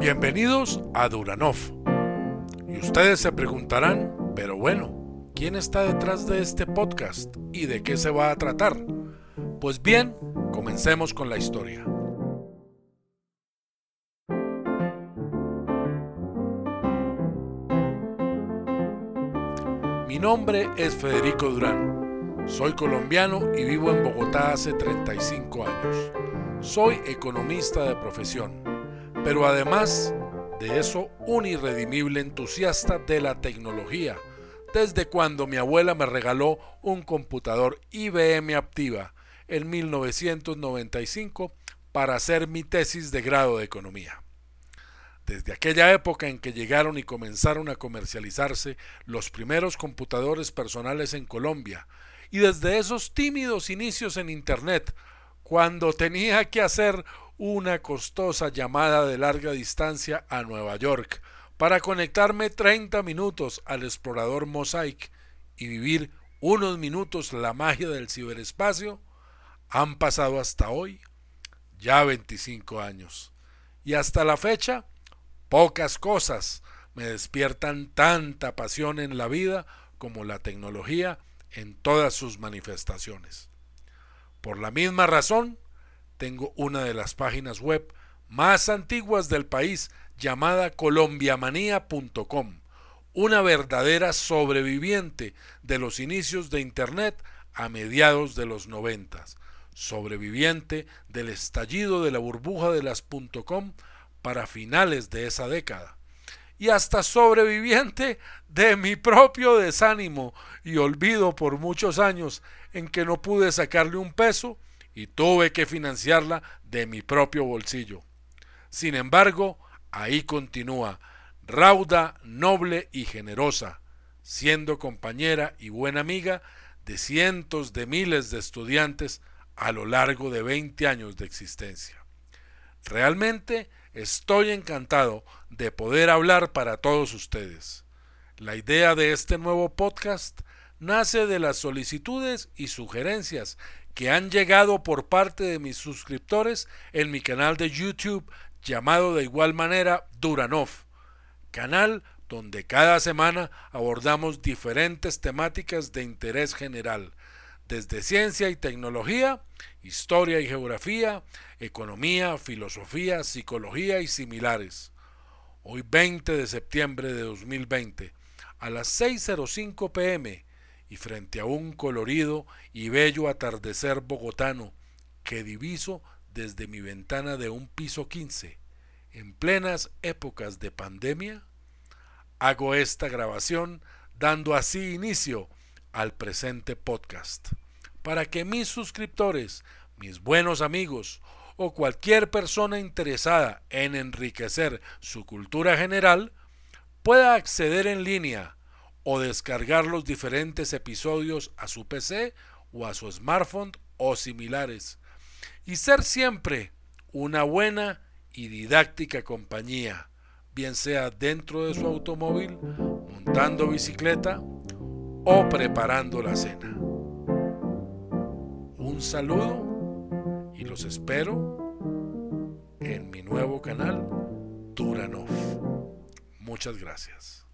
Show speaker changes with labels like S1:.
S1: Bienvenidos a Duranov. Y ustedes se preguntarán, pero bueno, ¿quién está detrás de este podcast y de qué se va a tratar? Pues bien, comencemos con la historia. Mi nombre es Federico Durán. Soy colombiano y vivo en Bogotá hace 35 años. Soy economista de profesión pero además de eso, un irredimible entusiasta de la tecnología, desde cuando mi abuela me regaló un computador IBM Aptiva en 1995 para hacer mi tesis de grado de economía. Desde aquella época en que llegaron y comenzaron a comercializarse los primeros computadores personales en Colombia, y desde esos tímidos inicios en Internet, cuando tenía que hacer una costosa llamada de larga distancia a Nueva York para conectarme 30 minutos al explorador Mosaic y vivir unos minutos la magia del ciberespacio, han pasado hasta hoy ya 25 años. Y hasta la fecha, pocas cosas me despiertan tanta pasión en la vida como la tecnología en todas sus manifestaciones. Por la misma razón, tengo una de las páginas web más antiguas del país llamada colombiamanía.com, una verdadera sobreviviente de los inicios de Internet a mediados de los noventas, sobreviviente del estallido de la burbuja de las .com para finales de esa década, y hasta sobreviviente de mi propio desánimo y olvido por muchos años en que no pude sacarle un peso y tuve que financiarla de mi propio bolsillo. Sin embargo, ahí continúa, rauda, noble y generosa, siendo compañera y buena amiga de cientos de miles de estudiantes a lo largo de 20 años de existencia. Realmente estoy encantado de poder hablar para todos ustedes. La idea de este nuevo podcast nace de las solicitudes y sugerencias que han llegado por parte de mis suscriptores en mi canal de YouTube llamado de igual manera Duranov, canal donde cada semana abordamos diferentes temáticas de interés general, desde ciencia y tecnología, historia y geografía, economía, filosofía, psicología y similares. Hoy 20 de septiembre de 2020, a las 6.05 pm, y frente a un colorido y bello atardecer bogotano que diviso desde mi ventana de un piso 15, en plenas épocas de pandemia, hago esta grabación dando así inicio al presente podcast, para que mis suscriptores, mis buenos amigos o cualquier persona interesada en enriquecer su cultura general pueda acceder en línea o descargar los diferentes episodios a su PC o a su smartphone o similares y ser siempre una buena y didáctica compañía, bien sea dentro de su automóvil, montando bicicleta o preparando la cena. Un saludo y los espero en mi nuevo canal Turanov. Muchas gracias.